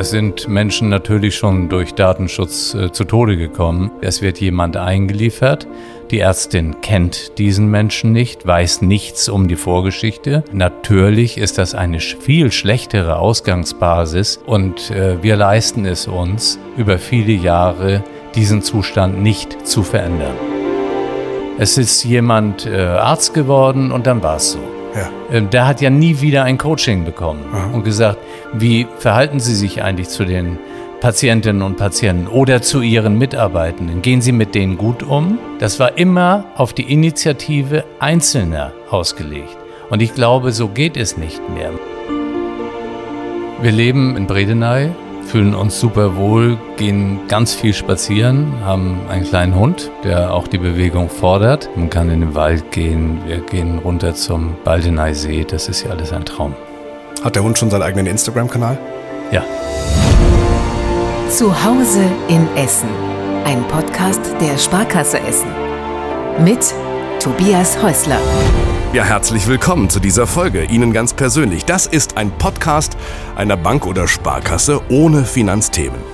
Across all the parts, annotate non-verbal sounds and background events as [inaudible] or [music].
Es sind Menschen natürlich schon durch Datenschutz äh, zu Tode gekommen. Es wird jemand eingeliefert. Die Ärztin kennt diesen Menschen nicht, weiß nichts um die Vorgeschichte. Natürlich ist das eine viel schlechtere Ausgangsbasis und äh, wir leisten es uns über viele Jahre, diesen Zustand nicht zu verändern. Es ist jemand äh, Arzt geworden und dann war es so. Ja. Ähm, der hat ja nie wieder ein Coaching bekommen Aha. und gesagt, wie verhalten Sie sich eigentlich zu den Patientinnen und Patienten oder zu Ihren Mitarbeitenden? Gehen Sie mit denen gut um? Das war immer auf die Initiative Einzelner ausgelegt. Und ich glaube, so geht es nicht mehr. Wir leben in Bredeney, fühlen uns super wohl, gehen ganz viel spazieren, haben einen kleinen Hund, der auch die Bewegung fordert. Man kann in den Wald gehen, wir gehen runter zum Baldeney See, das ist ja alles ein Traum. Hat der Hund schon seinen eigenen Instagram-Kanal? Ja. Zu Hause in Essen, ein Podcast der Sparkasse Essen. Mit Tobias Häusler. Ja, herzlich willkommen zu dieser Folge. Ihnen ganz persönlich. Das ist ein Podcast einer Bank oder Sparkasse ohne Finanzthemen.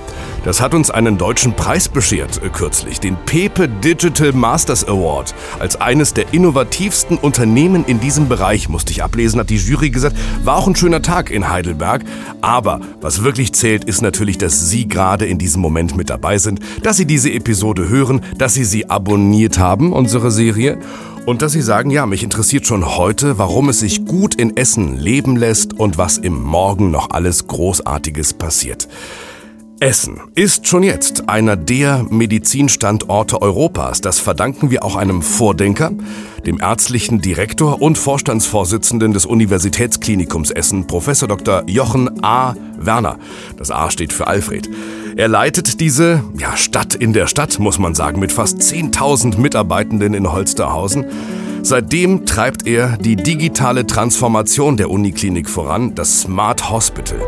Das hat uns einen deutschen Preis beschert äh, kürzlich, den Pepe Digital Masters Award. Als eines der innovativsten Unternehmen in diesem Bereich, musste ich ablesen, hat die Jury gesagt, war auch ein schöner Tag in Heidelberg. Aber was wirklich zählt, ist natürlich, dass Sie gerade in diesem Moment mit dabei sind, dass Sie diese Episode hören, dass Sie sie abonniert haben, unsere Serie. Und dass Sie sagen, ja, mich interessiert schon heute, warum es sich gut in Essen leben lässt und was im Morgen noch alles Großartiges passiert. Essen ist schon jetzt einer der Medizinstandorte Europas. Das verdanken wir auch einem Vordenker, dem ärztlichen Direktor und Vorstandsvorsitzenden des Universitätsklinikums Essen, Professor Dr. Jochen A. Werner. Das A steht für Alfred. Er leitet diese ja, Stadt in der Stadt, muss man sagen, mit fast 10.000 Mitarbeitenden in Holsterhausen. Seitdem treibt er die digitale Transformation der Uniklinik voran, das Smart Hospital.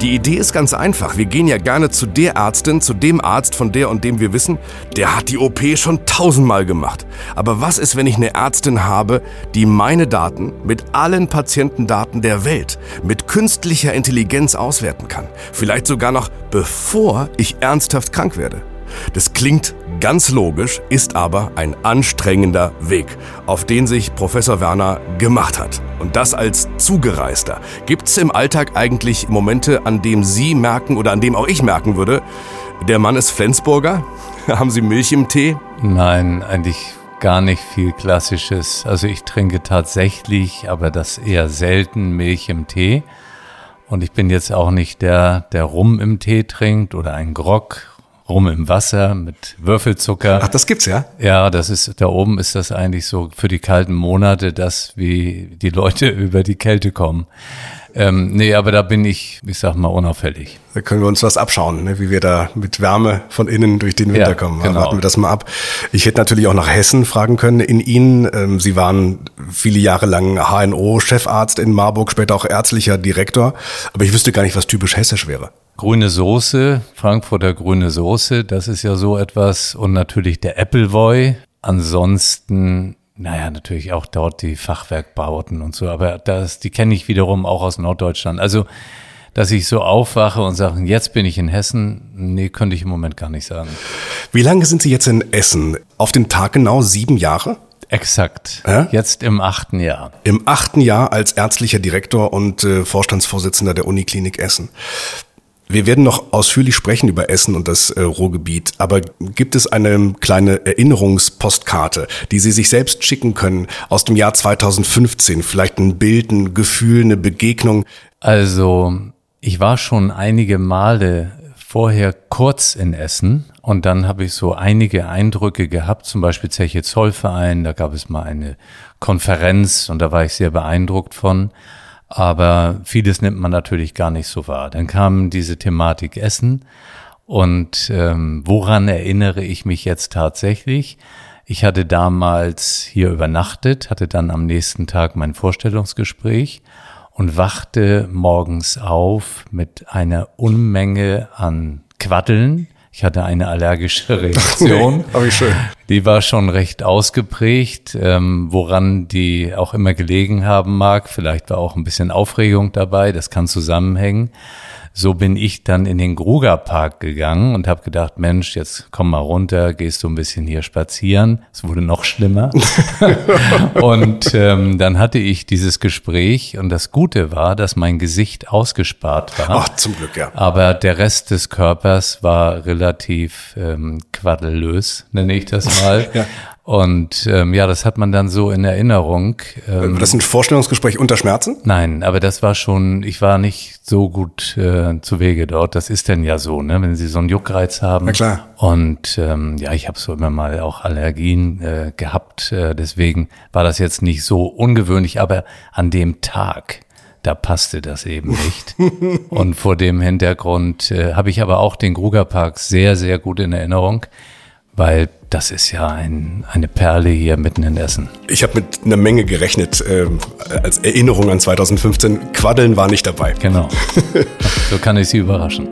Die Idee ist ganz einfach. Wir gehen ja gerne zu der Ärztin, zu dem Arzt, von der und dem wir wissen, der hat die OP schon tausendmal gemacht. Aber was ist, wenn ich eine Ärztin habe, die meine Daten mit allen Patientendaten der Welt mit künstlicher Intelligenz auswerten kann? Vielleicht sogar noch bevor ich ernsthaft krank werde. Das klingt ganz logisch, ist aber ein anstrengender Weg, auf den sich Professor Werner gemacht hat. Und das als Zugereister. Gibt es im Alltag eigentlich Momente, an dem Sie merken oder an dem auch ich merken würde, der Mann ist Flensburger? [laughs] Haben Sie Milch im Tee? Nein, eigentlich gar nicht viel Klassisches. Also ich trinke tatsächlich, aber das eher selten Milch im Tee. Und ich bin jetzt auch nicht der, der Rum im Tee trinkt oder ein Grog Rum im Wasser mit Würfelzucker. Ach, das gibt's ja? Ja, das ist, da oben ist das eigentlich so für die kalten Monate, dass wie die Leute [laughs] über die Kälte kommen. Ähm, nee, aber da bin ich, ich sag mal, unauffällig. Da können wir uns was abschauen, ne? wie wir da mit Wärme von innen durch den Winter ja, kommen. Genau. Warten wir das mal ab. Ich hätte natürlich auch nach Hessen fragen können in Ihnen. Ähm, Sie waren viele Jahre lang HNO-Chefarzt in Marburg, später auch ärztlicher Direktor. Aber ich wüsste gar nicht, was typisch hessisch wäre. Grüne Soße, Frankfurter grüne Soße, das ist ja so etwas. Und natürlich der Appleboy. Ansonsten, naja, natürlich auch dort die Fachwerkbauten und so. Aber das, die kenne ich wiederum auch aus Norddeutschland. Also, dass ich so aufwache und sage, jetzt bin ich in Hessen, nee, könnte ich im Moment gar nicht sagen. Wie lange sind Sie jetzt in Essen? Auf den Tag genau sieben Jahre? Exakt. Äh? Jetzt im achten Jahr. Im achten Jahr als ärztlicher Direktor und äh, Vorstandsvorsitzender der Uniklinik Essen. Wir werden noch ausführlich sprechen über Essen und das äh, Ruhrgebiet, aber gibt es eine kleine Erinnerungspostkarte, die Sie sich selbst schicken können aus dem Jahr 2015? Vielleicht ein Bild, ein Gefühl, eine Begegnung? Also, ich war schon einige Male vorher kurz in Essen und dann habe ich so einige Eindrücke gehabt, zum Beispiel Zeche Zollverein, da gab es mal eine Konferenz und da war ich sehr beeindruckt von. Aber vieles nimmt man natürlich gar nicht so wahr. Dann kam diese Thematik Essen. Und ähm, woran erinnere ich mich jetzt tatsächlich? Ich hatte damals hier übernachtet, hatte dann am nächsten Tag mein Vorstellungsgespräch und wachte morgens auf mit einer Unmenge an Quaddeln, ich hatte eine allergische [laughs] Reaktion. Aber wie schön. Die war schon recht ausgeprägt, ähm, woran die auch immer gelegen haben mag. Vielleicht war auch ein bisschen Aufregung dabei, das kann zusammenhängen. So bin ich dann in den Grugerpark gegangen und habe gedacht, Mensch, jetzt komm mal runter, gehst du ein bisschen hier spazieren. Es wurde noch schlimmer. [laughs] und ähm, dann hatte ich dieses Gespräch und das Gute war, dass mein Gesicht ausgespart war. Ach, zum Glück, ja. Aber der Rest des Körpers war relativ ähm, quaddelös, nenne ich das mal. [laughs] ja. Und ähm, ja, das hat man dann so in Erinnerung. Ähm, das ist ein Vorstellungsgespräch unter Schmerzen? Nein, aber das war schon, ich war nicht so gut äh, zu Wege dort. Das ist denn ja so, ne? wenn Sie so einen Juckreiz haben. Na klar. Und ähm, ja, ich habe so immer mal auch Allergien äh, gehabt. Äh, deswegen war das jetzt nicht so ungewöhnlich, aber an dem Tag da passte das eben [laughs] nicht. und vor dem Hintergrund äh, habe ich aber auch den Grugerpark sehr, sehr gut in Erinnerung weil das ist ja ein, eine Perle hier mitten in Essen. Ich habe mit einer Menge gerechnet äh, als Erinnerung an 2015. Quaddeln war nicht dabei. Genau. [laughs] so kann ich Sie überraschen.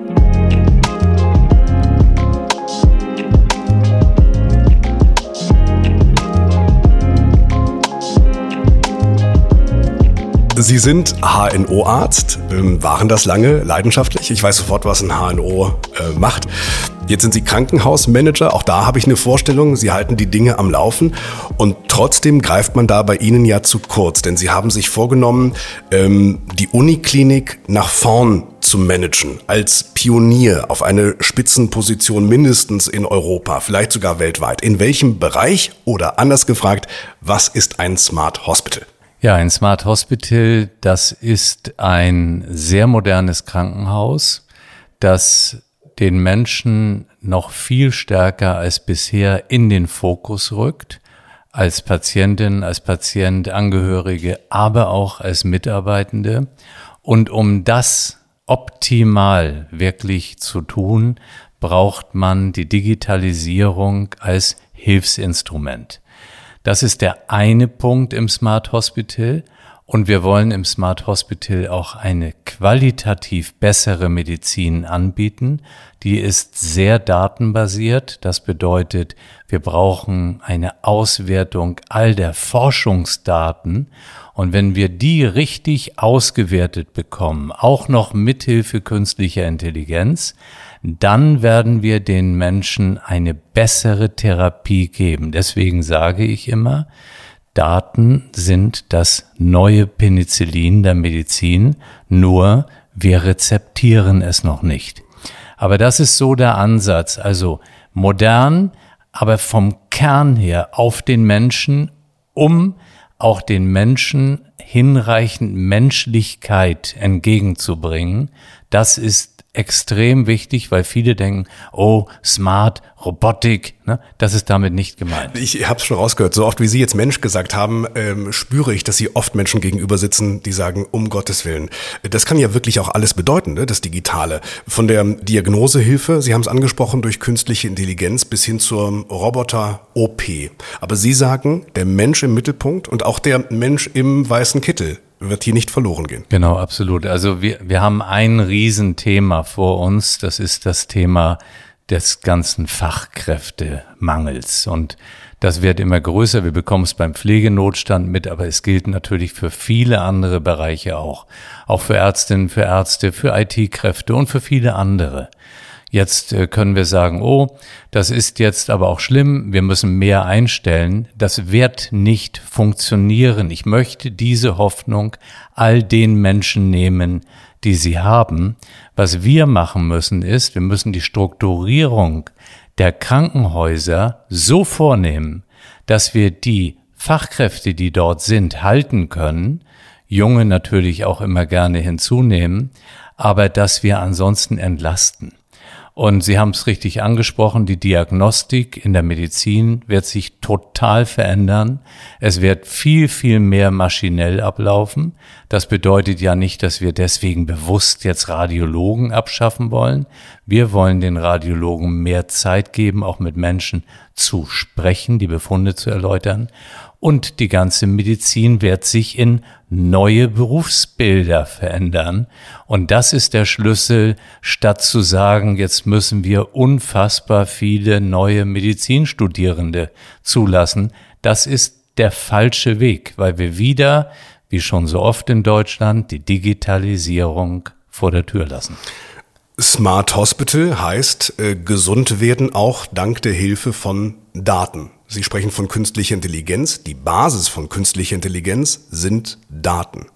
Sie sind HNO-Arzt, ähm, waren das lange leidenschaftlich. Ich weiß sofort, was ein HNO äh, macht. Jetzt sind Sie Krankenhausmanager, auch da habe ich eine Vorstellung, Sie halten die Dinge am Laufen. Und trotzdem greift man da bei Ihnen ja zu kurz, denn Sie haben sich vorgenommen, ähm, die Uniklinik nach vorn zu managen, als Pionier auf eine Spitzenposition mindestens in Europa, vielleicht sogar weltweit. In welchem Bereich? Oder anders gefragt, was ist ein Smart Hospital? Ja, ein Smart Hospital, das ist ein sehr modernes Krankenhaus, das den Menschen noch viel stärker als bisher in den Fokus rückt, als Patientin, als Patient, Angehörige, aber auch als Mitarbeitende. Und um das optimal wirklich zu tun, braucht man die Digitalisierung als Hilfsinstrument. Das ist der eine Punkt im Smart Hospital. Und wir wollen im Smart Hospital auch eine qualitativ bessere Medizin anbieten. Die ist sehr datenbasiert. Das bedeutet, wir brauchen eine Auswertung all der Forschungsdaten. Und wenn wir die richtig ausgewertet bekommen, auch noch mithilfe künstlicher Intelligenz, dann werden wir den Menschen eine bessere Therapie geben. Deswegen sage ich immer, Daten sind das neue Penicillin der Medizin, nur wir rezeptieren es noch nicht. Aber das ist so der Ansatz, also modern, aber vom Kern her auf den Menschen, um auch den Menschen hinreichend Menschlichkeit entgegenzubringen. Das ist extrem wichtig, weil viele denken, oh, smart, Robotik, ne? das ist damit nicht gemeint. Ich habe es schon rausgehört. So oft wie Sie jetzt Mensch gesagt haben, ähm, spüre ich, dass Sie oft Menschen gegenüber sitzen, die sagen, um Gottes Willen. Das kann ja wirklich auch alles bedeuten, ne? das Digitale. Von der Diagnosehilfe, Sie haben es angesprochen, durch künstliche Intelligenz bis hin zur Roboter-OP. Aber Sie sagen, der Mensch im Mittelpunkt und auch der Mensch im weißen Kittel wird hier nicht verloren gehen. Genau, absolut. Also wir, wir haben ein Riesenthema vor uns. Das ist das Thema des ganzen Fachkräftemangels. Und das wird immer größer. Wir bekommen es beim Pflegenotstand mit, aber es gilt natürlich für viele andere Bereiche auch. Auch für Ärztinnen, für Ärzte, für IT-Kräfte und für viele andere. Jetzt äh, können wir sagen, oh, das ist jetzt aber auch schlimm, wir müssen mehr einstellen. Das wird nicht funktionieren. Ich möchte diese Hoffnung all den Menschen nehmen, die sie haben. Was wir machen müssen ist, wir müssen die Strukturierung der Krankenhäuser so vornehmen, dass wir die Fachkräfte, die dort sind, halten können, junge natürlich auch immer gerne hinzunehmen, aber dass wir ansonsten entlasten. Und Sie haben es richtig angesprochen, die Diagnostik in der Medizin wird sich total verändern. Es wird viel, viel mehr maschinell ablaufen. Das bedeutet ja nicht, dass wir deswegen bewusst jetzt Radiologen abschaffen wollen. Wir wollen den Radiologen mehr Zeit geben, auch mit Menschen zu sprechen, die Befunde zu erläutern und die ganze Medizin wird sich in neue Berufsbilder verändern. Und das ist der Schlüssel, statt zu sagen, jetzt müssen wir unfassbar viele neue Medizinstudierende zulassen. Das ist der falsche Weg, weil wir wieder, wie schon so oft in Deutschland, die Digitalisierung vor der Tür lassen. Smart Hospital heißt äh, gesund werden auch dank der Hilfe von Daten. Sie sprechen von künstlicher Intelligenz. Die Basis von künstlicher Intelligenz sind Daten.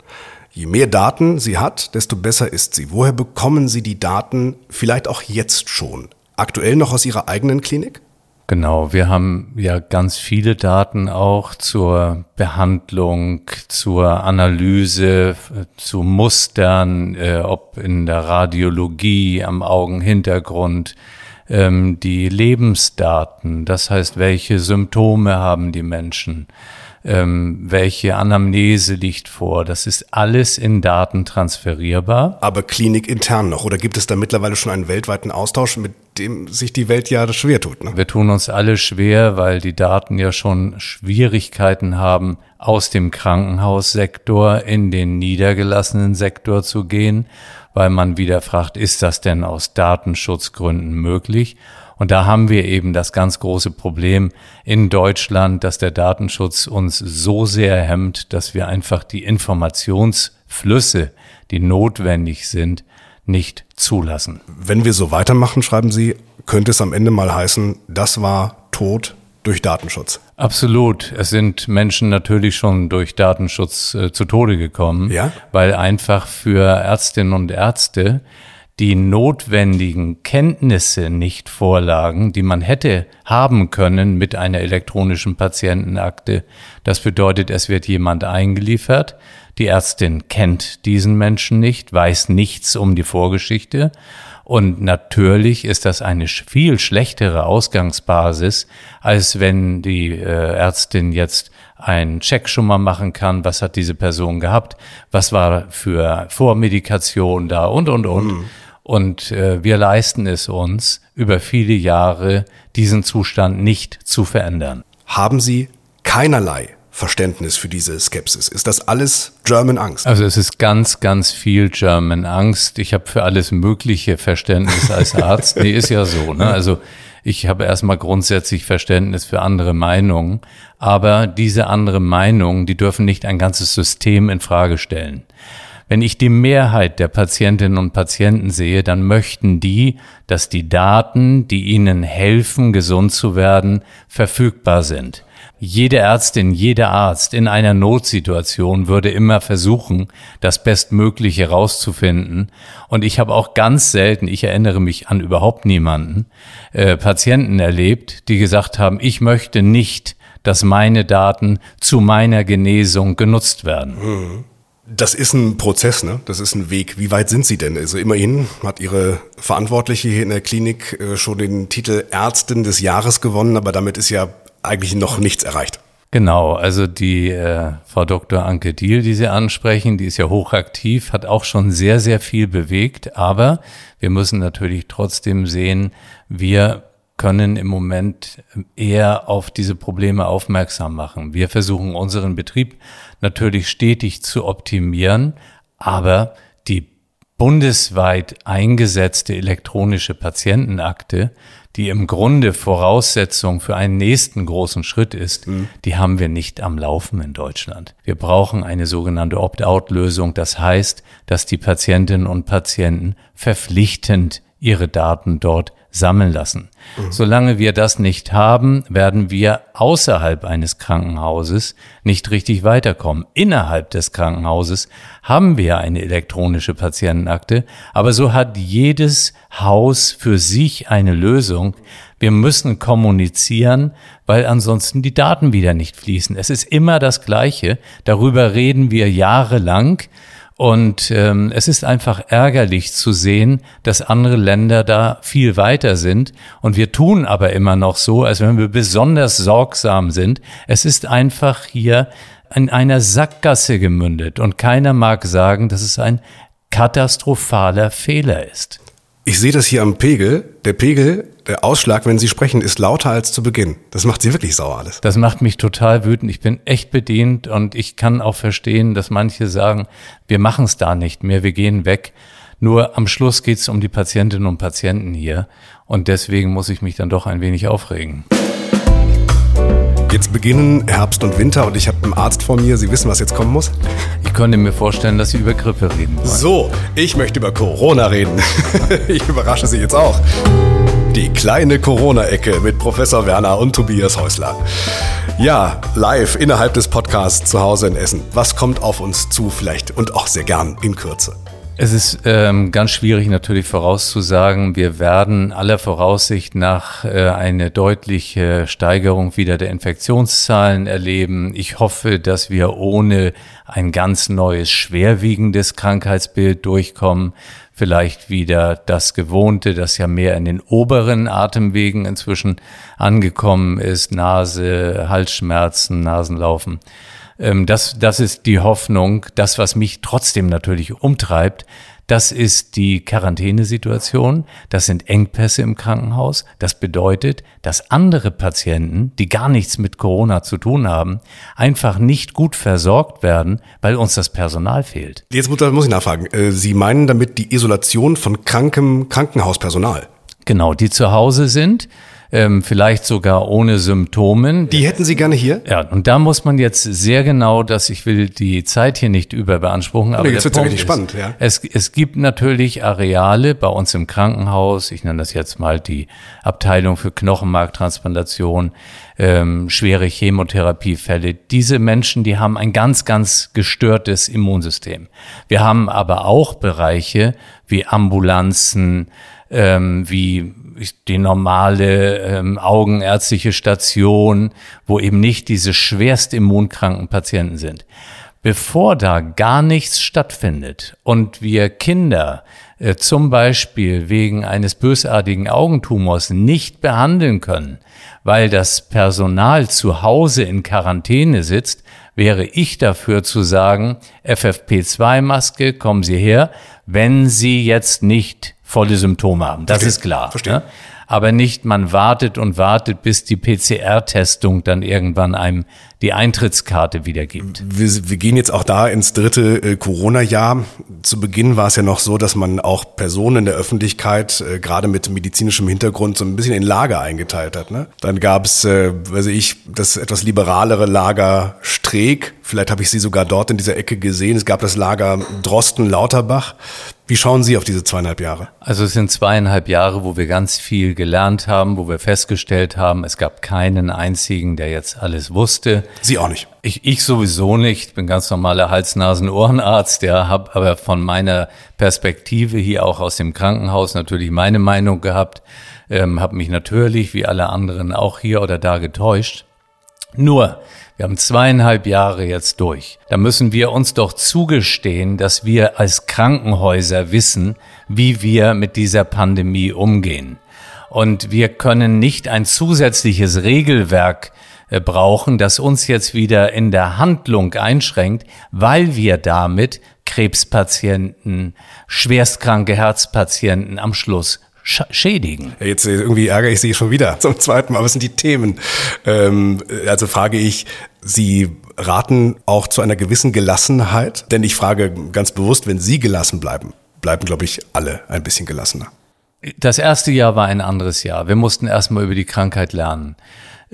Je mehr Daten sie hat, desto besser ist sie. Woher bekommen Sie die Daten vielleicht auch jetzt schon? Aktuell noch aus Ihrer eigenen Klinik? Genau, wir haben ja ganz viele Daten auch zur Behandlung, zur Analyse, zu Mustern, äh, ob in der Radiologie, am Augenhintergrund, ähm, die Lebensdaten, das heißt, welche Symptome haben die Menschen, ähm, welche Anamnese liegt vor. Das ist alles in Daten transferierbar. Aber klinikintern noch? Oder gibt es da mittlerweile schon einen weltweiten Austausch, mit dem sich die Welt ja schwer tut? Ne? Wir tun uns alle schwer, weil die Daten ja schon Schwierigkeiten haben, aus dem Krankenhaussektor in den niedergelassenen Sektor zu gehen, weil man wieder fragt, ist das denn aus Datenschutzgründen möglich? Und da haben wir eben das ganz große Problem in Deutschland, dass der Datenschutz uns so sehr hemmt, dass wir einfach die Informationsflüsse, die notwendig sind, nicht zulassen. Wenn wir so weitermachen, schreiben Sie, könnte es am Ende mal heißen, das war Tod durch Datenschutz. Absolut. Es sind Menschen natürlich schon durch Datenschutz äh, zu Tode gekommen, ja? weil einfach für Ärztinnen und Ärzte die notwendigen Kenntnisse nicht vorlagen, die man hätte haben können mit einer elektronischen Patientenakte. Das bedeutet, es wird jemand eingeliefert, die Ärztin kennt diesen Menschen nicht, weiß nichts um die Vorgeschichte und natürlich ist das eine viel schlechtere Ausgangsbasis, als wenn die äh, Ärztin jetzt einen Check schon mal machen kann, was hat diese Person gehabt, was war für Vormedikation da und, und, und. Mhm. Und äh, wir leisten es uns, über viele Jahre diesen Zustand nicht zu verändern. Haben Sie keinerlei Verständnis für diese Skepsis? Ist das alles German Angst? Also es ist ganz, ganz viel German Angst. Ich habe für alles mögliche Verständnis als [laughs] Arzt. nee, ist ja so. Ne? Also ich habe erstmal grundsätzlich Verständnis für andere Meinungen, aber diese andere Meinungen, die dürfen nicht ein ganzes System in Frage stellen. Wenn ich die Mehrheit der Patientinnen und Patienten sehe, dann möchten die, dass die Daten, die ihnen helfen, gesund zu werden, verfügbar sind. Jede Ärztin, jeder Arzt in einer Notsituation würde immer versuchen, das Bestmögliche rauszufinden. Und ich habe auch ganz selten, ich erinnere mich an überhaupt niemanden, äh, Patienten erlebt, die gesagt haben, ich möchte nicht, dass meine Daten zu meiner Genesung genutzt werden. Mhm. Das ist ein Prozess, ne? Das ist ein Weg. Wie weit sind Sie denn? Also immerhin hat Ihre Verantwortliche hier in der Klinik äh, schon den Titel Ärztin des Jahres gewonnen, aber damit ist ja eigentlich noch nichts erreicht. Genau, also die äh, Frau Dr. Anke Diel, die Sie ansprechen, die ist ja hochaktiv, hat auch schon sehr, sehr viel bewegt, aber wir müssen natürlich trotzdem sehen, wir können im Moment eher auf diese Probleme aufmerksam machen. Wir versuchen unseren Betrieb natürlich stetig zu optimieren, aber die bundesweit eingesetzte elektronische Patientenakte, die im Grunde Voraussetzung für einen nächsten großen Schritt ist, mhm. die haben wir nicht am Laufen in Deutschland. Wir brauchen eine sogenannte Opt-out-Lösung. Das heißt, dass die Patientinnen und Patienten verpflichtend ihre Daten dort sammeln lassen. Mhm. Solange wir das nicht haben, werden wir außerhalb eines Krankenhauses nicht richtig weiterkommen. Innerhalb des Krankenhauses haben wir eine elektronische Patientenakte, aber so hat jedes Haus für sich eine Lösung. Wir müssen kommunizieren, weil ansonsten die Daten wieder nicht fließen. Es ist immer das Gleiche. Darüber reden wir jahrelang. Und ähm, es ist einfach ärgerlich zu sehen, dass andere Länder da viel weiter sind. Und wir tun aber immer noch so, als wenn wir besonders sorgsam sind. Es ist einfach hier in einer Sackgasse gemündet. Und keiner mag sagen, dass es ein katastrophaler Fehler ist. Ich sehe das hier am Pegel. Der Pegel, der Ausschlag, wenn Sie sprechen, ist lauter als zu Beginn. Das macht Sie wirklich sauer alles. Das macht mich total wütend. Ich bin echt bedient und ich kann auch verstehen, dass manche sagen, wir machen es da nicht mehr, wir gehen weg. Nur am Schluss geht es um die Patientinnen und Patienten hier und deswegen muss ich mich dann doch ein wenig aufregen. Jetzt beginnen Herbst und Winter und ich habe einen Arzt vor mir. Sie wissen, was jetzt kommen muss? Ich könnte mir vorstellen, dass Sie über Grippe reden wollen. So, ich möchte über Corona reden. [laughs] ich überrasche Sie jetzt auch. Die kleine Corona-Ecke mit Professor Werner und Tobias Häusler. Ja, live innerhalb des Podcasts zu Hause in Essen. Was kommt auf uns zu vielleicht und auch sehr gern in Kürze? Es ist ähm, ganz schwierig natürlich vorauszusagen. Wir werden aller Voraussicht nach äh, eine deutliche Steigerung wieder der Infektionszahlen erleben. Ich hoffe, dass wir ohne ein ganz neues schwerwiegendes Krankheitsbild durchkommen. Vielleicht wieder das Gewohnte, das ja mehr in den oberen Atemwegen inzwischen angekommen ist. Nase, Halsschmerzen, Nasenlaufen. Ähm, das, das ist die Hoffnung. Das, was mich trotzdem natürlich umtreibt, das ist die Quarantänesituation, das sind Engpässe im Krankenhaus. Das bedeutet, dass andere Patienten, die gar nichts mit Corona zu tun haben, einfach nicht gut versorgt werden, weil uns das Personal fehlt. Jetzt muss ich nachfragen. Äh, Sie meinen damit die Isolation von krankem Krankenhauspersonal? Genau, die zu Hause sind ähm, vielleicht sogar ohne Symptomen. Die hätten Sie gerne hier? Ja, und da muss man jetzt sehr genau, dass ich will die Zeit hier nicht überbeanspruchen, aber nee, jetzt wird richtig spannend. Ja. Es, es gibt natürlich Areale bei uns im Krankenhaus, ich nenne das jetzt mal die Abteilung für Knochenmarktransplantation, ähm, schwere Chemotherapiefälle. Diese Menschen, die haben ein ganz, ganz gestörtes Immunsystem. Wir haben aber auch Bereiche wie Ambulanzen, ähm, wie die normale ähm, augenärztliche Station, wo eben nicht diese schwerst immunkranken Patienten sind. Bevor da gar nichts stattfindet und wir Kinder äh, zum Beispiel wegen eines bösartigen Augentumors nicht behandeln können, weil das Personal zu Hause in Quarantäne sitzt, wäre ich dafür zu sagen, FFP2-Maske, kommen Sie her, wenn Sie jetzt nicht volle Symptome haben. Das Verstehe. ist klar. Verstehe. Ne? Aber nicht, man wartet und wartet, bis die PCR-Testung dann irgendwann einem die Eintrittskarte wiedergibt. Wir, wir gehen jetzt auch da ins dritte äh, Corona-Jahr. Zu Beginn war es ja noch so, dass man auch Personen in der Öffentlichkeit, äh, gerade mit medizinischem Hintergrund, so ein bisschen in Lager eingeteilt hat. Ne? Dann gab es, äh, weiß ich, das etwas liberalere Lager Streeck. Vielleicht habe ich sie sogar dort in dieser Ecke gesehen. Es gab das Lager Drosten-Lauterbach. Wie schauen Sie auf diese zweieinhalb Jahre? Also es sind zweieinhalb Jahre, wo wir ganz viel gelernt haben, wo wir festgestellt haben, es gab keinen einzigen, der jetzt alles wusste. Sie auch nicht. Ich, ich sowieso nicht. bin ganz normaler Hals-Nasen-Ohrenarzt. Ja, habe aber von meiner Perspektive hier auch aus dem Krankenhaus natürlich meine Meinung gehabt. Ähm, habe mich natürlich wie alle anderen auch hier oder da getäuscht. Nur, wir haben zweieinhalb Jahre jetzt durch. Da müssen wir uns doch zugestehen, dass wir als Krankenhäuser wissen, wie wir mit dieser Pandemie umgehen. Und wir können nicht ein zusätzliches Regelwerk äh, brauchen, das uns jetzt wieder in der Handlung einschränkt, weil wir damit Krebspatienten, schwerstkranke Herzpatienten am Schluss schädigen. Jetzt äh, irgendwie ärgere ich Sie schon wieder [laughs] zum zweiten Mal. Was sind die Themen? Ähm, also frage ich, Sie raten auch zu einer gewissen Gelassenheit? Denn ich frage ganz bewusst, wenn Sie gelassen bleiben, bleiben, glaube ich, alle ein bisschen gelassener. Das erste Jahr war ein anderes Jahr. Wir mussten erstmal über die Krankheit lernen.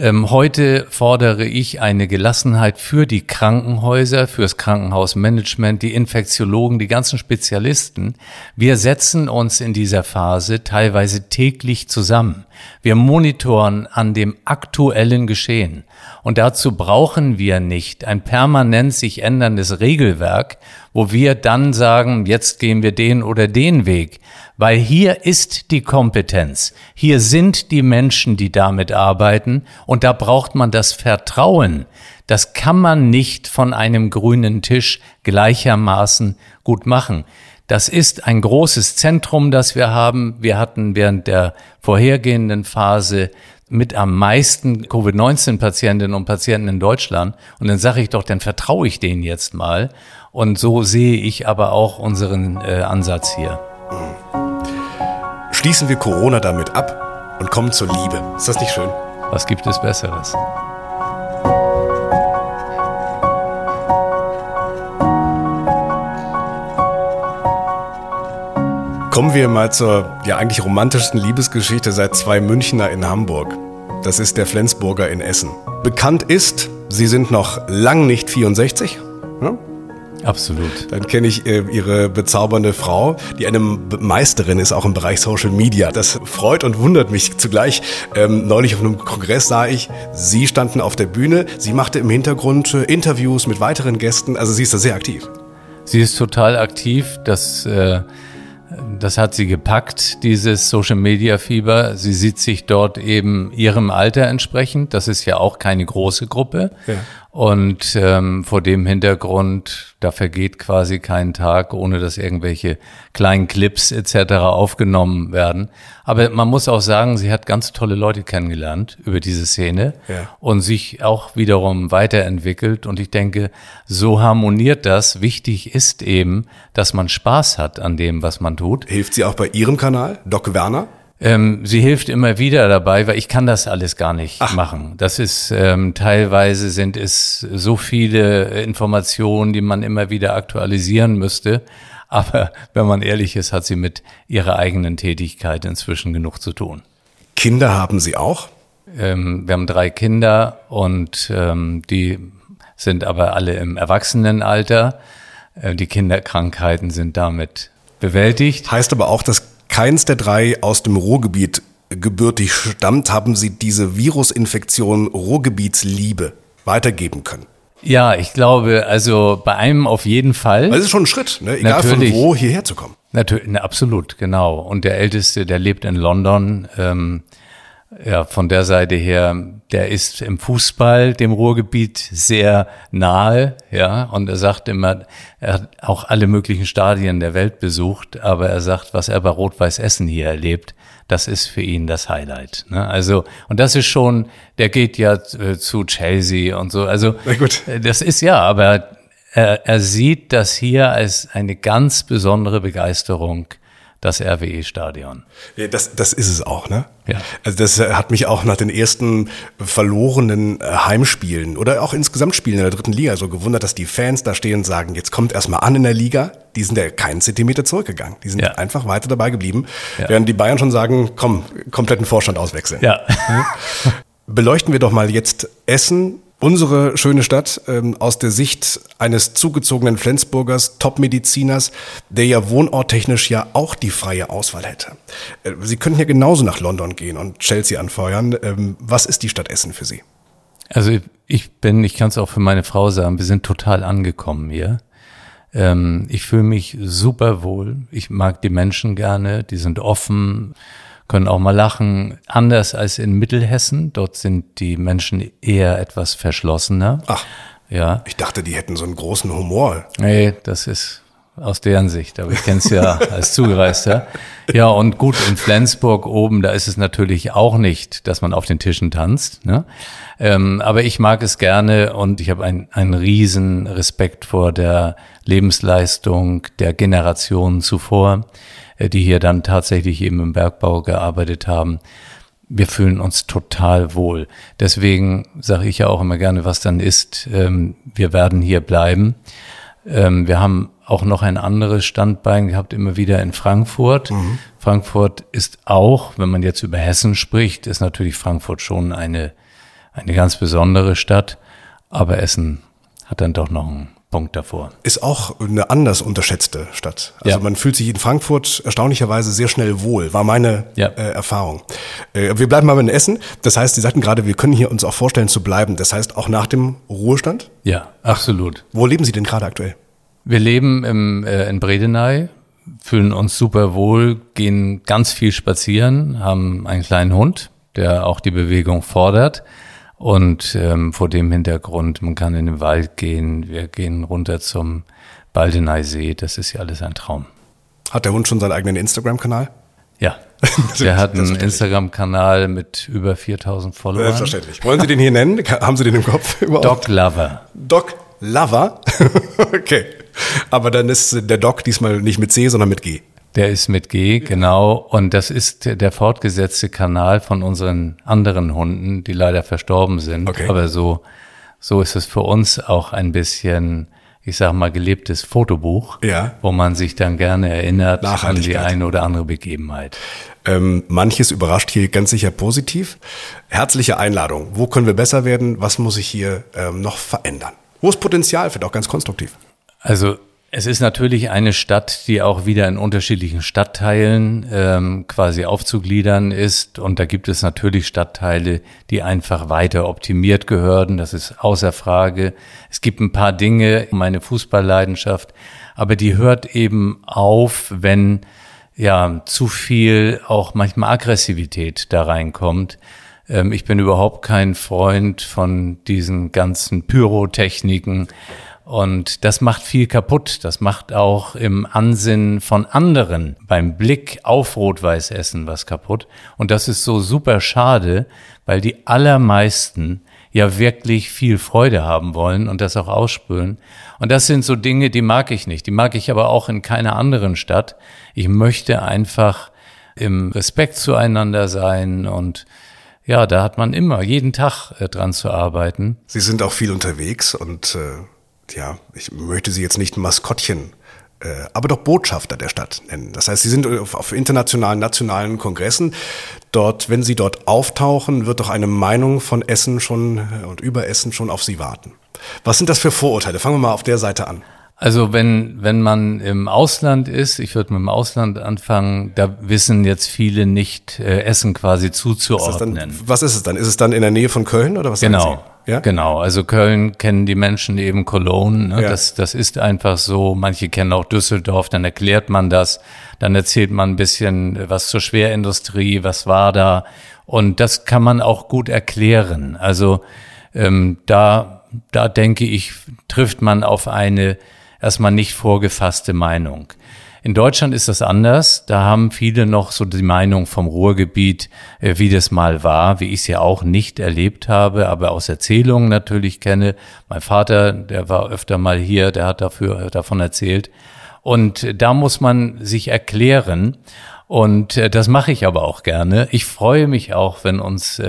Ähm, heute fordere ich eine Gelassenheit für die Krankenhäuser, fürs Krankenhausmanagement, die Infektiologen, die ganzen Spezialisten. Wir setzen uns in dieser Phase teilweise täglich zusammen. Wir monitoren an dem aktuellen Geschehen. Und dazu brauchen wir nicht ein permanent sich änderndes Regelwerk, wo wir dann sagen, jetzt gehen wir den oder den Weg, weil hier ist die Kompetenz, hier sind die Menschen, die damit arbeiten und da braucht man das Vertrauen. Das kann man nicht von einem grünen Tisch gleichermaßen gut machen. Das ist ein großes Zentrum, das wir haben. Wir hatten während der vorhergehenden Phase mit am meisten Covid-19-Patientinnen und Patienten in Deutschland. Und dann sage ich doch, dann vertraue ich denen jetzt mal. Und so sehe ich aber auch unseren äh, Ansatz hier. Schließen wir Corona damit ab und kommen zur Liebe. Ist das nicht schön? Was gibt es Besseres? Kommen wir mal zur ja eigentlich romantischsten Liebesgeschichte seit zwei Münchner in Hamburg. Das ist der Flensburger in Essen. Bekannt ist, Sie sind noch lang nicht 64. Ja? Absolut. Dann kenne ich äh, Ihre bezaubernde Frau, die eine Meisterin ist, auch im Bereich Social Media. Das freut und wundert mich zugleich. Ähm, neulich auf einem Kongress sah ich, Sie standen auf der Bühne, sie machte im Hintergrund äh, Interviews mit weiteren Gästen. Also sie ist da sehr aktiv. Sie ist total aktiv. Das, äh, das hat sie gepackt, dieses Social Media Fieber. Sie sieht sich dort eben ihrem Alter entsprechend. Das ist ja auch keine große Gruppe. Ja. Und ähm, vor dem Hintergrund, da vergeht quasi kein Tag, ohne dass irgendwelche kleinen Clips etc. aufgenommen werden. Aber man muss auch sagen, sie hat ganz tolle Leute kennengelernt über diese Szene ja. und sich auch wiederum weiterentwickelt. Und ich denke, so harmoniert das. Wichtig ist eben, dass man Spaß hat an dem, was man tut. Hilft sie auch bei Ihrem Kanal, Doc Werner? Ähm, sie hilft immer wieder dabei, weil ich kann das alles gar nicht Ach. machen. Das ist ähm, teilweise sind es so viele Informationen, die man immer wieder aktualisieren müsste. [laughs] Aber wenn man ehrlich ist, hat sie mit ihrer eigenen Tätigkeit inzwischen genug zu tun. Kinder haben Sie auch? Ähm, wir haben drei Kinder und ähm, die sind aber alle im Erwachsenenalter. Äh, die Kinderkrankheiten sind damit bewältigt. Heißt aber auch, dass keins der drei aus dem Ruhrgebiet gebürtig stammt, haben Sie diese Virusinfektion Ruhrgebietsliebe weitergeben können? Ja, ich glaube, also bei einem auf jeden Fall. Das ist schon ein Schritt, ne? egal Natürlich. von wo hierher zu kommen. Natürlich, ne, absolut, genau. Und der Älteste, der lebt in London. Ähm, ja, von der Seite her, der ist im Fußball dem Ruhrgebiet sehr nahe, ja, und er sagt immer, er hat auch alle möglichen Stadien der Welt besucht, aber er sagt, was er bei Rot-Weiß Essen hier erlebt, das ist für ihn das Highlight. Ne? Also, und das ist schon, der geht ja äh, zu Chelsea und so. Also, äh, das ist ja, aber er, er sieht das hier als eine ganz besondere Begeisterung das RWE-Stadion. Das, das ist es auch, ne? Ja. Also das äh, hat mich auch nach den ersten verlorenen äh, Heimspielen oder auch insgesamt Spielen in der dritten Liga so gewundert, dass die Fans da stehen und sagen, jetzt kommt erstmal an in der Liga. Die sind ja keinen Zentimeter zurückgegangen. Die sind ja. einfach weiter dabei geblieben. Ja. Während die Bayern schon sagen, komm, kompletten Vorstand auswechseln. Ja. [laughs] Beleuchten wir doch mal jetzt Essen Unsere schöne Stadt ähm, aus der Sicht eines zugezogenen Flensburgers, Top-Mediziners, der ja wohnorttechnisch ja auch die freie Auswahl hätte. Äh, Sie könnten ja genauso nach London gehen und Chelsea anfeuern. Ähm, was ist die Stadt Essen für Sie? Also ich bin, ich kann es auch für meine Frau sagen, wir sind total angekommen hier. Ähm, ich fühle mich super wohl. Ich mag die Menschen gerne, die sind offen können auch mal lachen. Anders als in Mittelhessen, dort sind die Menschen eher etwas verschlossener. Ach, ja. Ich dachte, die hätten so einen großen Humor. Nee, das ist aus deren Sicht, aber ich kenne es ja [laughs] als Zugereister. Ja, und gut, in Flensburg oben, da ist es natürlich auch nicht, dass man auf den Tischen tanzt. Ne? Ähm, aber ich mag es gerne und ich habe einen, einen riesen Respekt vor der Lebensleistung der Generationen zuvor. Äh, die hier dann tatsächlich eben im Bergbau gearbeitet haben. Wir fühlen uns total wohl. Deswegen sage ich ja auch immer gerne, was dann ist. Ähm, wir werden hier bleiben. Ähm, wir haben auch noch ein anderes Standbein gehabt, immer wieder in Frankfurt. Mhm. Frankfurt ist auch, wenn man jetzt über Hessen spricht, ist natürlich Frankfurt schon eine, eine ganz besondere Stadt. Aber Essen hat dann doch noch einen Punkt davor. Ist auch eine anders unterschätzte Stadt. Also ja. man fühlt sich in Frankfurt erstaunlicherweise sehr schnell wohl, war meine ja. äh, Erfahrung. Äh, wir bleiben mal in Essen. Das heißt, Sie sagten gerade, wir können hier uns auch vorstellen zu bleiben. Das heißt auch nach dem Ruhestand? Ja, absolut. Wo leben Sie denn gerade aktuell? Wir leben im, äh, in Bredeney, fühlen uns super wohl, gehen ganz viel spazieren, haben einen kleinen Hund, der auch die Bewegung fordert. Und ähm, vor dem Hintergrund, man kann in den Wald gehen, wir gehen runter zum Baldeneysee, das ist ja alles ein Traum. Hat der Hund schon seinen eigenen Instagram-Kanal? Ja, [laughs] der hat einen Instagram-Kanal mit über 4000 Followern. Selbstverständlich. Wollen Sie den hier nennen? Haben Sie den im Kopf [laughs] überhaupt? Dog Lover. Dog Lover? [laughs] okay. Aber dann ist der Dog diesmal nicht mit C, sondern mit G. Der ist mit G, genau. Und das ist der fortgesetzte Kanal von unseren anderen Hunden, die leider verstorben sind. Okay. Aber so, so ist es für uns auch ein bisschen ich sag mal, gelebtes Fotobuch, Ja. wo man sich dann gerne erinnert an die eine oder andere Begebenheit. Ähm, manches überrascht hier ganz sicher positiv. Herzliche Einladung. Wo können wir besser werden? Was muss sich hier ähm, noch verändern? Wo ist Potenzial? Vielleicht auch ganz konstruktiv. Also es ist natürlich eine Stadt, die auch wieder in unterschiedlichen Stadtteilen ähm, quasi aufzugliedern ist. Und da gibt es natürlich Stadtteile, die einfach weiter optimiert gehören. Das ist außer Frage. Es gibt ein paar Dinge, meine Fußballleidenschaft, aber die hört eben auf, wenn ja zu viel auch manchmal Aggressivität da reinkommt. Ähm, ich bin überhaupt kein Freund von diesen ganzen Pyrotechniken. Und das macht viel kaputt. Das macht auch im Ansinnen von anderen beim Blick auf Rot-Weiß-Essen was kaputt. Und das ist so super schade, weil die allermeisten ja wirklich viel Freude haben wollen und das auch ausspüren. Und das sind so Dinge, die mag ich nicht. Die mag ich aber auch in keiner anderen Stadt. Ich möchte einfach im Respekt zueinander sein und ja, da hat man immer jeden Tag äh, dran zu arbeiten. Sie sind auch viel unterwegs und äh, ja, ich möchte Sie jetzt nicht Maskottchen, äh, aber doch Botschafter der Stadt nennen. Das heißt, Sie sind auf, auf internationalen, nationalen Kongressen. Dort, wenn Sie dort auftauchen, wird doch eine Meinung von Essen schon äh, und über Essen schon auf Sie warten. Was sind das für Vorurteile? Fangen wir mal auf der Seite an. Also wenn, wenn man im Ausland ist, ich würde mit dem Ausland anfangen, da wissen jetzt viele nicht äh, Essen quasi Ist das dann, zuzuordnen. was ist es dann? Ist es dann in der Nähe von Köln oder was sagen Genau. Ja? Genau. Also Köln kennen die Menschen eben Cologne. Ne? Ja. Das, das ist einfach so. Manche kennen auch Düsseldorf. Dann erklärt man das. Dann erzählt man ein bisschen was zur Schwerindustrie. Was war da? Und das kann man auch gut erklären. Also ähm, da, da denke ich, trifft man auf eine erstmal nicht vorgefasste Meinung. In Deutschland ist das anders. Da haben viele noch so die Meinung vom Ruhrgebiet, äh, wie das mal war, wie ich es ja auch nicht erlebt habe, aber aus Erzählungen natürlich kenne. Mein Vater, der war öfter mal hier, der hat dafür, äh, davon erzählt. Und äh, da muss man sich erklären. Und das mache ich aber auch gerne. Ich freue mich auch, wenn uns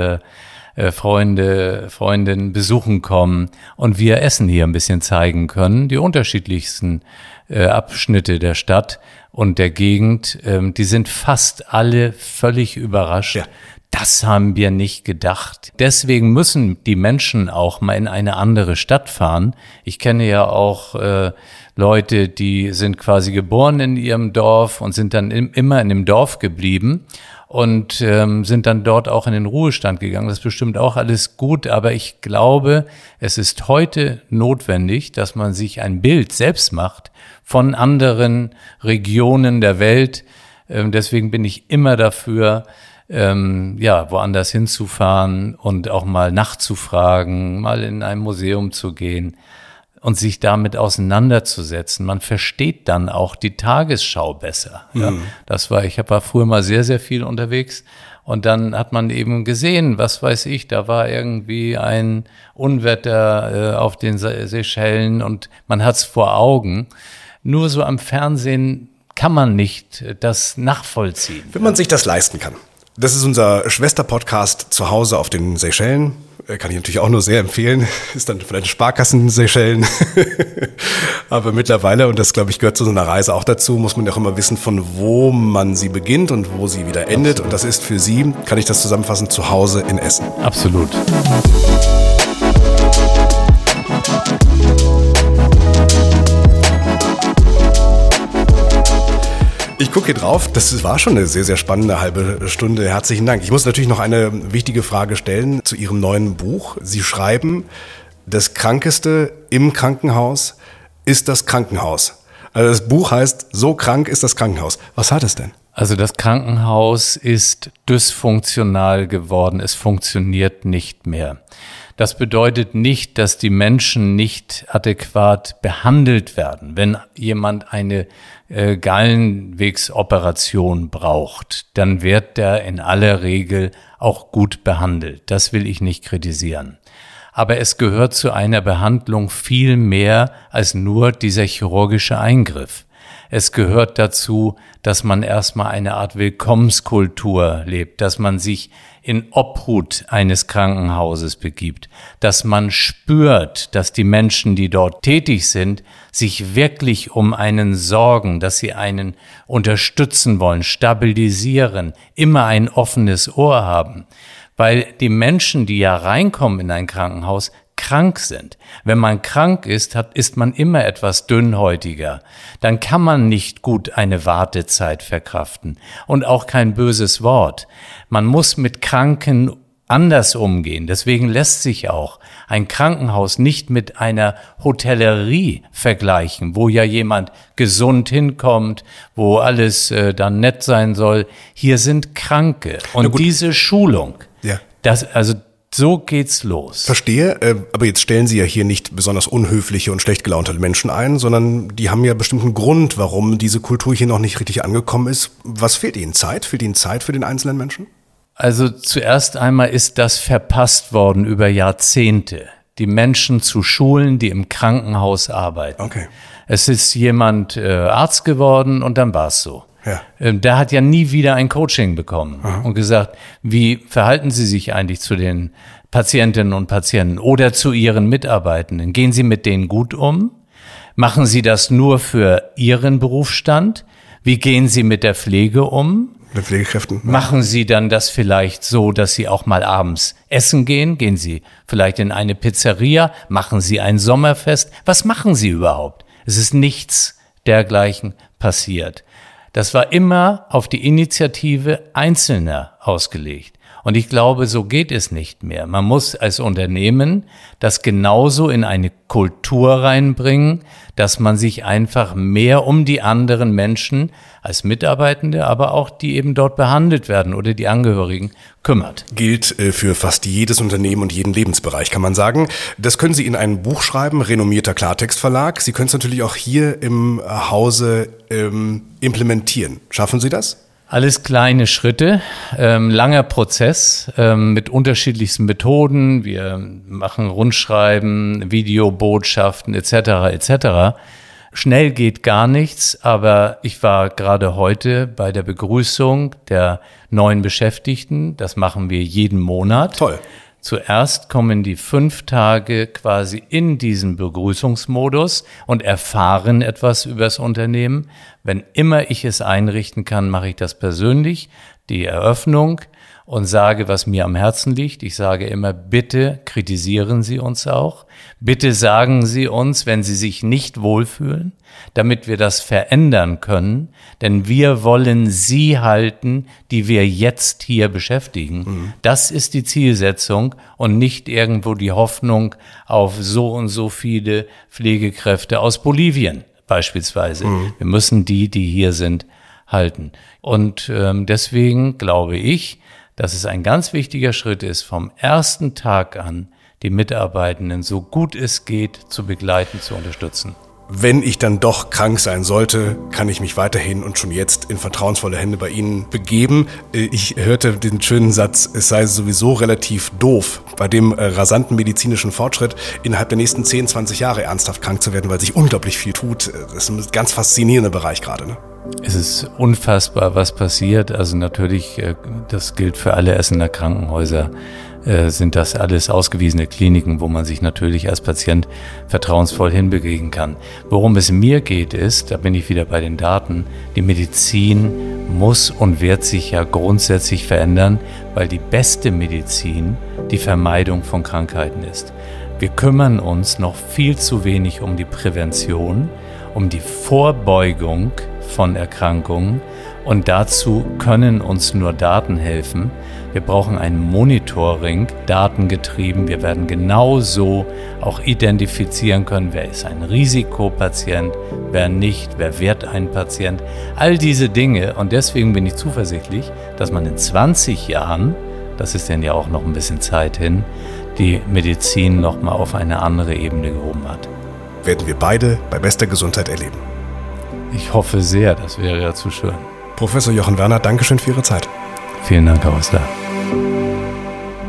Freunde, Freundinnen besuchen kommen und wir Essen hier ein bisschen zeigen können. Die unterschiedlichsten äh, Abschnitte der Stadt und der Gegend, ähm, die sind fast alle völlig überrascht. Ja. Das haben wir nicht gedacht. Deswegen müssen die Menschen auch mal in eine andere Stadt fahren. Ich kenne ja auch äh, Leute, die sind quasi geboren in ihrem Dorf und sind dann im, immer in dem Dorf geblieben und ähm, sind dann dort auch in den Ruhestand gegangen. Das ist bestimmt auch alles gut, aber ich glaube, es ist heute notwendig, dass man sich ein Bild selbst macht von anderen Regionen der Welt. Ähm, deswegen bin ich immer dafür, ähm, ja, woanders hinzufahren und auch mal nachzufragen, mal in ein Museum zu gehen und sich damit auseinanderzusetzen. Man versteht dann auch die Tagesschau besser. Ja. Das war, ich war früher mal sehr, sehr viel unterwegs und dann hat man eben gesehen, was weiß ich, da war irgendwie ein Unwetter äh, auf den Se Seychellen und man hat's vor Augen. Nur so am Fernsehen kann man nicht äh, das nachvollziehen. Wenn man sich das leisten kann. Das ist unser Schwester-Podcast zu Hause auf den Seychellen. Äh, Kann ich natürlich auch nur sehr empfehlen. [laughs] Ist dann vielleicht Sparkassen Seychellen. [laughs] Aber mittlerweile, und das glaube ich gehört zu so einer Reise auch dazu, muss man ja auch immer wissen, von wo man sie beginnt und wo sie wieder endet. Und das ist für Sie, kann ich das zusammenfassen, zu Hause in Essen. Absolut. Ich gucke hier drauf. Das war schon eine sehr, sehr spannende halbe Stunde. Herzlichen Dank. Ich muss natürlich noch eine wichtige Frage stellen zu Ihrem neuen Buch. Sie schreiben, das Krankeste im Krankenhaus ist das Krankenhaus. Also das Buch heißt, so krank ist das Krankenhaus. Was hat es denn? Also das Krankenhaus ist dysfunktional geworden. Es funktioniert nicht mehr. Das bedeutet nicht, dass die Menschen nicht adäquat behandelt werden. Wenn jemand eine äh, Gallenwegsoperation braucht, dann wird der in aller Regel auch gut behandelt. Das will ich nicht kritisieren. Aber es gehört zu einer Behandlung viel mehr als nur dieser chirurgische Eingriff. Es gehört dazu, dass man erstmal eine Art Willkommenskultur lebt, dass man sich in Obhut eines Krankenhauses begibt, dass man spürt, dass die Menschen, die dort tätig sind, sich wirklich um einen sorgen, dass sie einen unterstützen wollen, stabilisieren, immer ein offenes Ohr haben. Weil die Menschen, die ja reinkommen in ein Krankenhaus, krank sind. Wenn man krank ist, hat, ist man immer etwas dünnhäutiger. Dann kann man nicht gut eine Wartezeit verkraften und auch kein böses Wort. Man muss mit Kranken anders umgehen. Deswegen lässt sich auch ein Krankenhaus nicht mit einer Hotellerie vergleichen, wo ja jemand gesund hinkommt, wo alles äh, dann nett sein soll. Hier sind Kranke. Und diese Schulung, ja. das, also so geht's los. Verstehe, äh, aber jetzt stellen Sie ja hier nicht besonders unhöfliche und schlecht gelaunte Menschen ein, sondern die haben ja bestimmten Grund, warum diese Kultur hier noch nicht richtig angekommen ist. Was fehlt Ihnen? Zeit? Fehlt Ihnen Zeit für den einzelnen Menschen? Also zuerst einmal ist das verpasst worden über Jahrzehnte, die Menschen zu schulen, die im Krankenhaus arbeiten. Okay. Es ist jemand äh, Arzt geworden und dann war's so. Ja. Ähm, der hat ja nie wieder ein Coaching bekommen Aha. und gesagt, wie verhalten Sie sich eigentlich zu den Patientinnen und Patienten oder zu Ihren Mitarbeitenden? Gehen Sie mit denen gut um? Machen Sie das nur für Ihren Berufsstand? Wie gehen Sie mit der Pflege um? Mit Pflegekräften. Ja. Machen Sie dann das vielleicht so, dass Sie auch mal abends essen gehen? Gehen Sie vielleicht in eine Pizzeria? Machen Sie ein Sommerfest? Was machen Sie überhaupt? Es ist nichts dergleichen passiert. Das war immer auf die Initiative Einzelner ausgelegt. Und ich glaube, so geht es nicht mehr. Man muss als Unternehmen das genauso in eine Kultur reinbringen, dass man sich einfach mehr um die anderen Menschen als Mitarbeitende, aber auch die eben dort behandelt werden oder die Angehörigen kümmert. Gilt äh, für fast jedes Unternehmen und jeden Lebensbereich, kann man sagen. Das können Sie in ein Buch schreiben, renommierter Klartextverlag. Sie können es natürlich auch hier im Hause ähm, implementieren. Schaffen Sie das? Alles kleine Schritte, ähm, langer Prozess ähm, mit unterschiedlichsten Methoden. Wir machen Rundschreiben, Videobotschaften etc. etc. Schnell geht gar nichts, aber ich war gerade heute bei der Begrüßung der neuen Beschäftigten. Das machen wir jeden Monat. Toll. Zuerst kommen die fünf Tage quasi in diesen Begrüßungsmodus und erfahren etwas übers Unternehmen. Wenn immer ich es einrichten kann, mache ich das persönlich. Die Eröffnung, und sage, was mir am Herzen liegt. Ich sage immer, bitte kritisieren Sie uns auch. Bitte sagen Sie uns, wenn Sie sich nicht wohlfühlen, damit wir das verändern können. Denn wir wollen Sie halten, die wir jetzt hier beschäftigen. Mhm. Das ist die Zielsetzung und nicht irgendwo die Hoffnung auf so und so viele Pflegekräfte aus Bolivien beispielsweise. Mhm. Wir müssen die, die hier sind, halten. Und ähm, deswegen glaube ich, dass es ein ganz wichtiger Schritt ist, vom ersten Tag an die Mitarbeitenden so gut es geht zu begleiten, zu unterstützen. Wenn ich dann doch krank sein sollte, kann ich mich weiterhin und schon jetzt in vertrauensvolle Hände bei Ihnen begeben. Äh, ich hörte den schönen Satz, es sei sowieso relativ doof, bei dem äh, rasanten medizinischen Fortschritt innerhalb der nächsten 10, 20 Jahre ernsthaft krank zu werden, weil sich unglaublich viel tut. Äh, das ist ein ganz faszinierender Bereich gerade. Ne? Es ist unfassbar, was passiert. Also natürlich, äh, das gilt für alle Essener Krankenhäuser, äh, sind das alles ausgewiesene Kliniken, wo man sich natürlich als Patient vertrauensvoll hinbewegen kann. Worum es mir geht, ist, da bin ich wieder bei den Daten, die Medizin muss und wird sich ja grundsätzlich verändern, weil die beste Medizin die Vermeidung von Krankheiten ist. Wir kümmern uns noch viel zu wenig um die Prävention, um die Vorbeugung von Erkrankungen und dazu können uns nur Daten helfen. Wir brauchen ein Monitoring, datengetrieben. Wir werden genauso auch identifizieren können, wer ist ein Risikopatient, wer nicht, wer wird ein Patient. All diese Dinge. Und deswegen bin ich zuversichtlich, dass man in 20 Jahren, das ist denn ja auch noch ein bisschen Zeit hin, die Medizin nochmal auf eine andere Ebene gehoben hat. Werden wir beide bei bester Gesundheit erleben. Ich hoffe sehr, das wäre ja zu schön. Professor Jochen Werner, Dankeschön für Ihre Zeit. Vielen Dank, Herr Osler.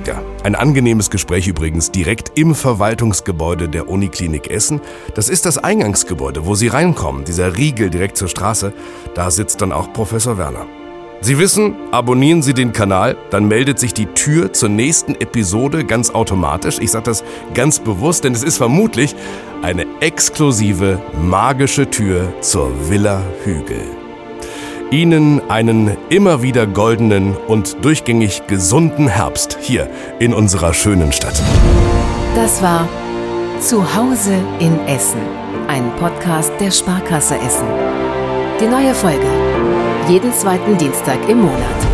Ja, Ein angenehmes Gespräch übrigens direkt im Verwaltungsgebäude der Uniklinik Essen. Das ist das Eingangsgebäude, wo Sie reinkommen, dieser Riegel direkt zur Straße. Da sitzt dann auch Professor Werner. Sie wissen, abonnieren Sie den Kanal, dann meldet sich die Tür zur nächsten Episode ganz automatisch. Ich sage das ganz bewusst, denn es ist vermutlich eine exklusive magische Tür zur Villa Hügel. Ihnen einen immer wieder goldenen und durchgängig gesunden Herbst hier in unserer schönen Stadt. Das war Zuhause in Essen, ein Podcast der Sparkasse Essen. Die neue Folge jeden zweiten Dienstag im Monat.